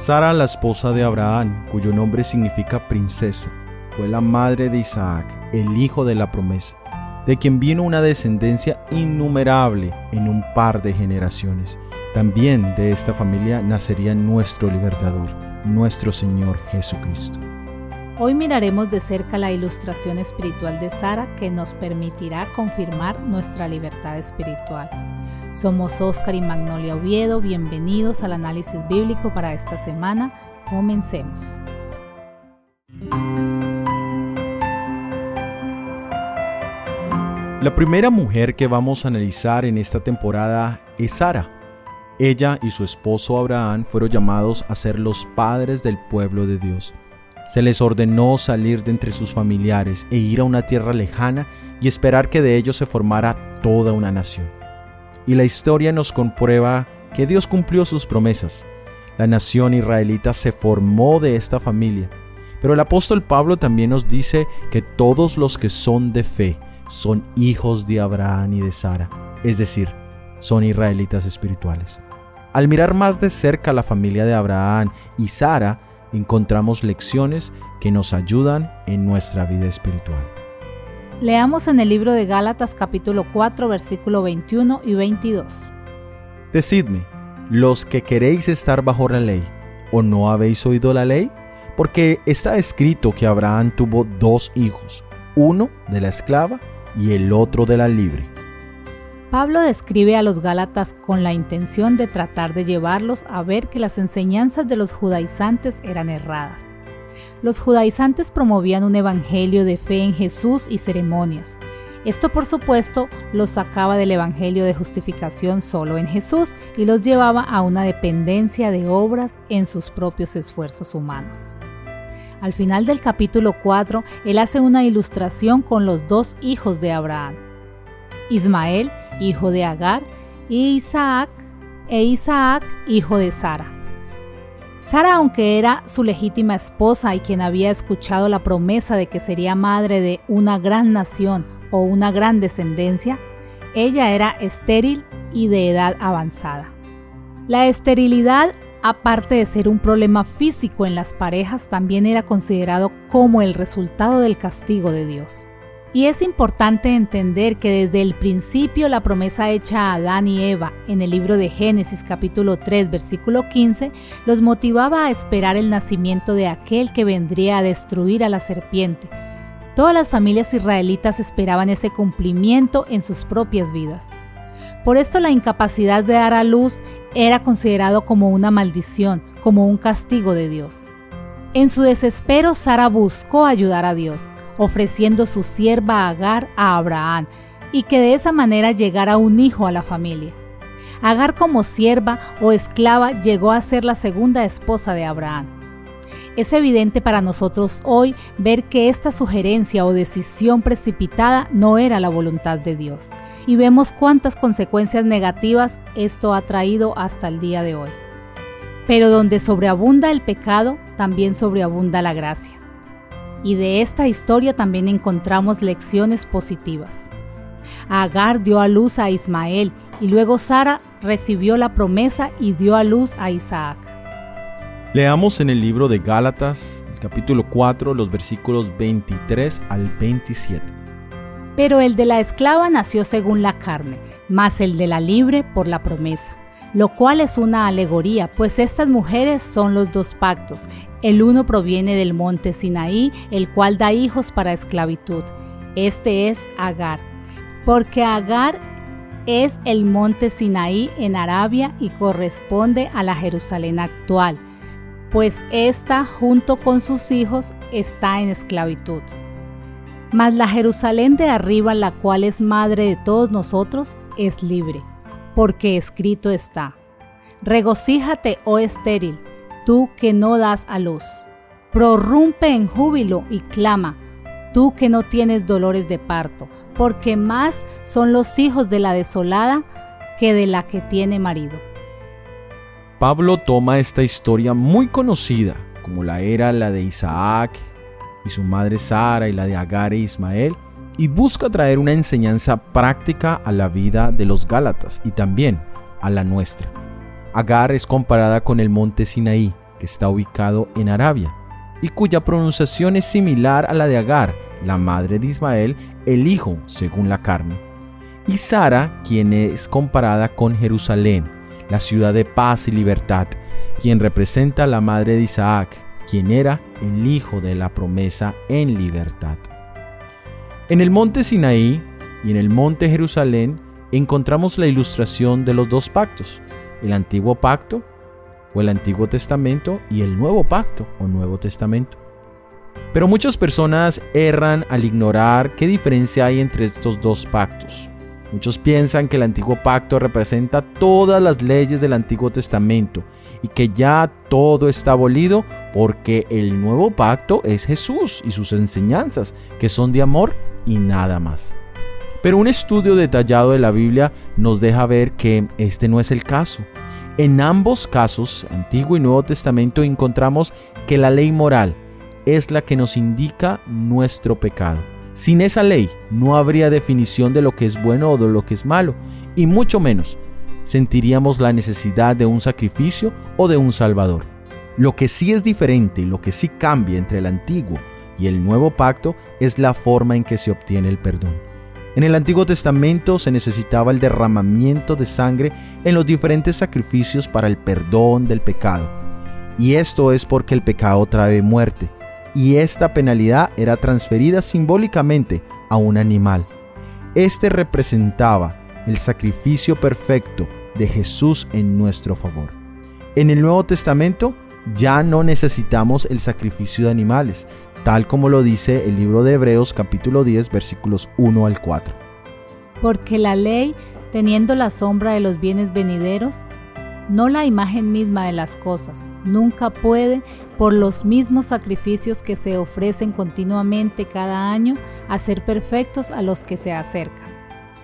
Sara, la esposa de Abraham, cuyo nombre significa princesa, fue la madre de Isaac, el hijo de la promesa, de quien vino una descendencia innumerable en un par de generaciones. También de esta familia nacería nuestro libertador, nuestro Señor Jesucristo. Hoy miraremos de cerca la ilustración espiritual de Sara que nos permitirá confirmar nuestra libertad espiritual. Somos Oscar y Magnolia Oviedo, bienvenidos al análisis bíblico para esta semana. Comencemos. La primera mujer que vamos a analizar en esta temporada es Sara. Ella y su esposo Abraham fueron llamados a ser los padres del pueblo de Dios. Se les ordenó salir de entre sus familiares e ir a una tierra lejana y esperar que de ellos se formara toda una nación y la historia nos comprueba que Dios cumplió sus promesas. La nación israelita se formó de esta familia, pero el apóstol Pablo también nos dice que todos los que son de fe son hijos de Abraham y de Sara, es decir, son israelitas espirituales. Al mirar más de cerca la familia de Abraham y Sara, encontramos lecciones que nos ayudan en nuestra vida espiritual. Leamos en el libro de Gálatas capítulo 4 versículo 21 y 22. Decidme, los que queréis estar bajo la ley, ¿o no habéis oído la ley? Porque está escrito que Abraham tuvo dos hijos, uno de la esclava y el otro de la libre. Pablo describe a los Gálatas con la intención de tratar de llevarlos a ver que las enseñanzas de los judaizantes eran erradas los judaizantes promovían un evangelio de fe en Jesús y ceremonias. Esto por supuesto los sacaba del evangelio de justificación solo en Jesús y los llevaba a una dependencia de obras en sus propios esfuerzos humanos. Al final del capítulo 4, él hace una ilustración con los dos hijos de Abraham, Ismael, hijo de Agar, y Isaac, e Isaac, hijo de Sara. Sara, aunque era su legítima esposa y quien había escuchado la promesa de que sería madre de una gran nación o una gran descendencia, ella era estéril y de edad avanzada. La esterilidad, aparte de ser un problema físico en las parejas, también era considerado como el resultado del castigo de Dios. Y es importante entender que desde el principio la promesa hecha a Adán y Eva en el libro de Génesis capítulo 3 versículo 15 los motivaba a esperar el nacimiento de aquel que vendría a destruir a la serpiente. Todas las familias israelitas esperaban ese cumplimiento en sus propias vidas. Por esto la incapacidad de dar a luz era considerado como una maldición, como un castigo de Dios. En su desespero Sara buscó ayudar a Dios ofreciendo su sierva Agar a Abraham, y que de esa manera llegara un hijo a la familia. Agar como sierva o esclava llegó a ser la segunda esposa de Abraham. Es evidente para nosotros hoy ver que esta sugerencia o decisión precipitada no era la voluntad de Dios, y vemos cuántas consecuencias negativas esto ha traído hasta el día de hoy. Pero donde sobreabunda el pecado, también sobreabunda la gracia y de esta historia también encontramos lecciones positivas. Agar dio a luz a Ismael y luego Sara recibió la promesa y dio a luz a Isaac. Leamos en el libro de Gálatas, el capítulo 4, los versículos 23 al 27. Pero el de la esclava nació según la carne, más el de la libre por la promesa lo cual es una alegoría, pues estas mujeres son los dos pactos. El uno proviene del monte Sinaí, el cual da hijos para esclavitud. Este es Agar, porque Agar es el monte Sinaí en Arabia y corresponde a la Jerusalén actual, pues ésta junto con sus hijos está en esclavitud. Mas la Jerusalén de arriba, la cual es madre de todos nosotros, es libre porque escrito está, regocíjate, oh estéril, tú que no das a luz. Prorrumpe en júbilo y clama, tú que no tienes dolores de parto, porque más son los hijos de la desolada que de la que tiene marido. Pablo toma esta historia muy conocida, como la era la de Isaac y su madre Sara y la de Agar e Ismael, y busca traer una enseñanza práctica a la vida de los Gálatas y también a la nuestra. Agar es comparada con el monte Sinaí, que está ubicado en Arabia, y cuya pronunciación es similar a la de Agar, la madre de Ismael, el hijo según la carne. Y Sara, quien es comparada con Jerusalén, la ciudad de paz y libertad, quien representa a la madre de Isaac, quien era el hijo de la promesa en libertad. En el monte Sinaí y en el monte Jerusalén encontramos la ilustración de los dos pactos, el antiguo pacto o el Antiguo Testamento y el Nuevo Pacto o Nuevo Testamento. Pero muchas personas erran al ignorar qué diferencia hay entre estos dos pactos. Muchos piensan que el antiguo pacto representa todas las leyes del Antiguo Testamento y que ya todo está abolido porque el nuevo pacto es Jesús y sus enseñanzas, que son de amor y nada más. Pero un estudio detallado de la Biblia nos deja ver que este no es el caso. En ambos casos, Antiguo y Nuevo Testamento, encontramos que la ley moral es la que nos indica nuestro pecado. Sin esa ley no habría definición de lo que es bueno o de lo que es malo, y mucho menos sentiríamos la necesidad de un sacrificio o de un salvador. Lo que sí es diferente y lo que sí cambia entre el antiguo y el nuevo pacto es la forma en que se obtiene el perdón. En el Antiguo Testamento se necesitaba el derramamiento de sangre en los diferentes sacrificios para el perdón del pecado. Y esto es porque el pecado trae muerte, y esta penalidad era transferida simbólicamente a un animal. Este representaba el sacrificio perfecto de Jesús en nuestro favor. En el Nuevo Testamento ya no necesitamos el sacrificio de animales, tal como lo dice el libro de Hebreos capítulo 10 versículos 1 al 4. Porque la ley, teniendo la sombra de los bienes venideros, no la imagen misma de las cosas, nunca puede, por los mismos sacrificios que se ofrecen continuamente cada año, hacer perfectos a los que se acercan.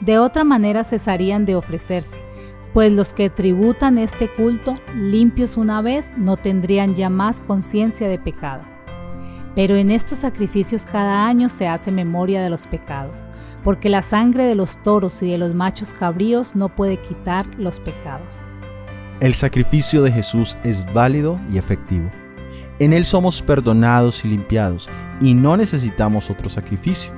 De otra manera cesarían de ofrecerse, pues los que tributan este culto, limpios una vez, no tendrían ya más conciencia de pecado. Pero en estos sacrificios cada año se hace memoria de los pecados, porque la sangre de los toros y de los machos cabríos no puede quitar los pecados. El sacrificio de Jesús es válido y efectivo. En Él somos perdonados y limpiados, y no necesitamos otro sacrificio.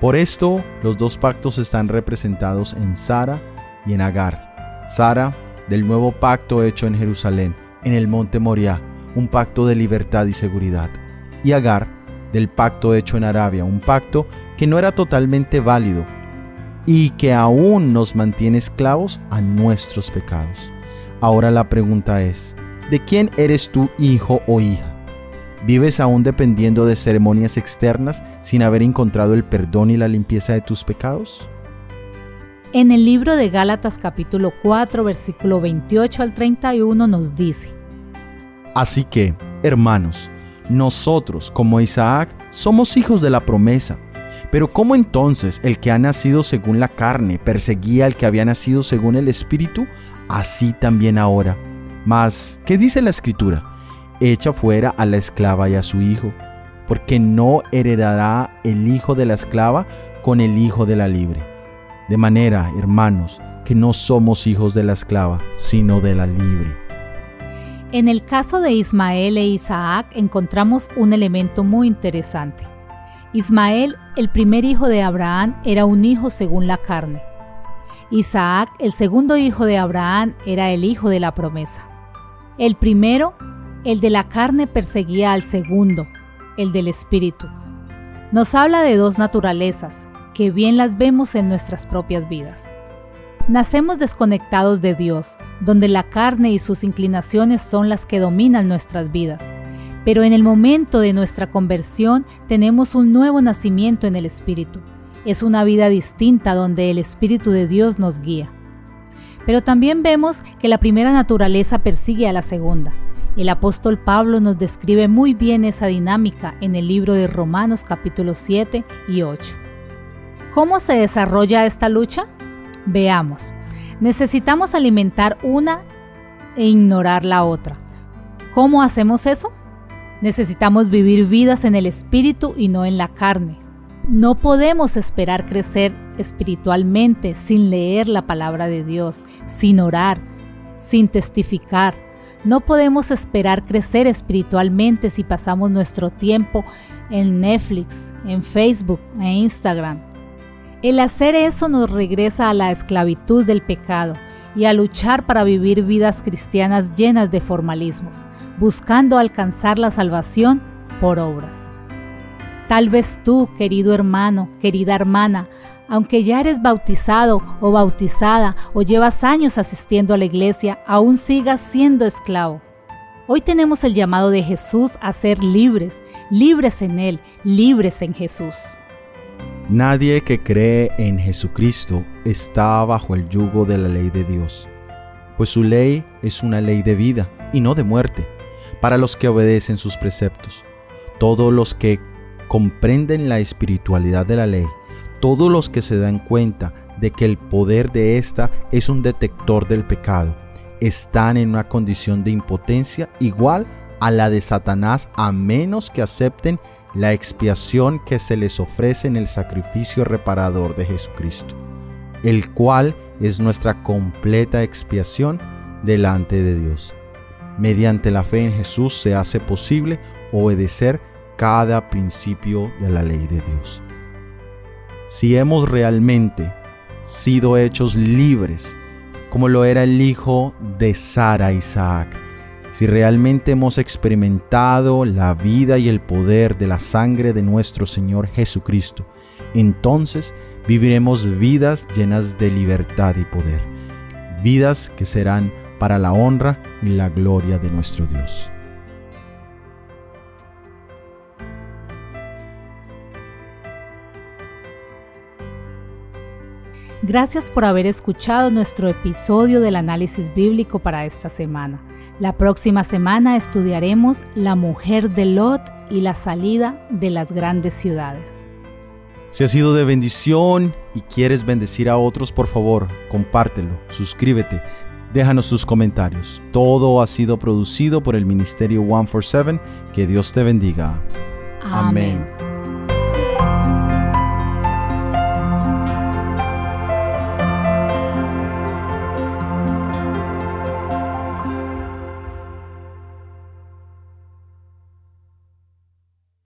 Por esto, los dos pactos están representados en Sara y en Agar. Sara, del nuevo pacto hecho en Jerusalén, en el monte Moriah, un pacto de libertad y seguridad. Y Agar, del pacto hecho en Arabia, un pacto que no era totalmente válido y que aún nos mantiene esclavos a nuestros pecados. Ahora la pregunta es, ¿de quién eres tú hijo o hija? ¿Vives aún dependiendo de ceremonias externas sin haber encontrado el perdón y la limpieza de tus pecados? En el libro de Gálatas capítulo 4 versículo 28 al 31 nos dice, Así que, hermanos, nosotros como Isaac somos hijos de la promesa. Pero ¿cómo entonces el que ha nacido según la carne perseguía al que había nacido según el Espíritu? así también ahora. Mas, ¿qué dice la escritura? Echa fuera a la esclava y a su hijo, porque no heredará el hijo de la esclava con el hijo de la libre. De manera, hermanos, que no somos hijos de la esclava, sino de la libre. En el caso de Ismael e Isaac encontramos un elemento muy interesante. Ismael, el primer hijo de Abraham, era un hijo según la carne Isaac, el segundo hijo de Abraham, era el hijo de la promesa. El primero, el de la carne, perseguía al segundo, el del espíritu. Nos habla de dos naturalezas, que bien las vemos en nuestras propias vidas. Nacemos desconectados de Dios, donde la carne y sus inclinaciones son las que dominan nuestras vidas. Pero en el momento de nuestra conversión tenemos un nuevo nacimiento en el Espíritu es una vida distinta donde el Espíritu de Dios nos guía. Pero también vemos que la primera naturaleza persigue a la segunda. El apóstol Pablo nos describe muy bien esa dinámica en el libro de Romanos capítulos 7 y 8. ¿Cómo se desarrolla esta lucha? Veamos. Necesitamos alimentar una e ignorar la otra. ¿Cómo hacemos eso? Necesitamos vivir vidas en el espíritu y no en la carne. No podemos esperar crecer espiritualmente sin leer la palabra de Dios, sin orar, sin testificar. No podemos esperar crecer espiritualmente si pasamos nuestro tiempo en Netflix, en Facebook e Instagram. El hacer eso nos regresa a la esclavitud del pecado y a luchar para vivir vidas cristianas llenas de formalismos, buscando alcanzar la salvación por obras. Tal vez tú, querido hermano, querida hermana, aunque ya eres bautizado o bautizada o llevas años asistiendo a la iglesia, aún sigas siendo esclavo. Hoy tenemos el llamado de Jesús a ser libres, libres en Él, libres en Jesús. Nadie que cree en Jesucristo está bajo el yugo de la ley de Dios, pues su ley es una ley de vida y no de muerte, para los que obedecen sus preceptos. Todos los que comprenden la espiritualidad de la ley todos los que se dan cuenta de que el poder de esta es un detector del pecado, están en una condición de impotencia igual a la de Satanás a menos que acepten la expiación que se les ofrece en el sacrificio reparador de Jesucristo, el cual es nuestra completa expiación delante de Dios. Mediante la fe en Jesús se hace posible obedecer cada principio de la ley de Dios si hemos realmente sido hechos libres, como lo era el hijo de Sara Isaac, si realmente hemos experimentado la vida y el poder de la sangre de nuestro Señor Jesucristo, entonces viviremos vidas llenas de libertad y poder, vidas que serán para la honra y la gloria de nuestro Dios. Gracias por haber escuchado nuestro episodio del análisis bíblico para esta semana. La próxima semana estudiaremos la mujer de Lot y la salida de las grandes ciudades. Si ha sido de bendición y quieres bendecir a otros, por favor, compártelo, suscríbete, déjanos tus comentarios. Todo ha sido producido por el Ministerio 147. Que Dios te bendiga. Amén.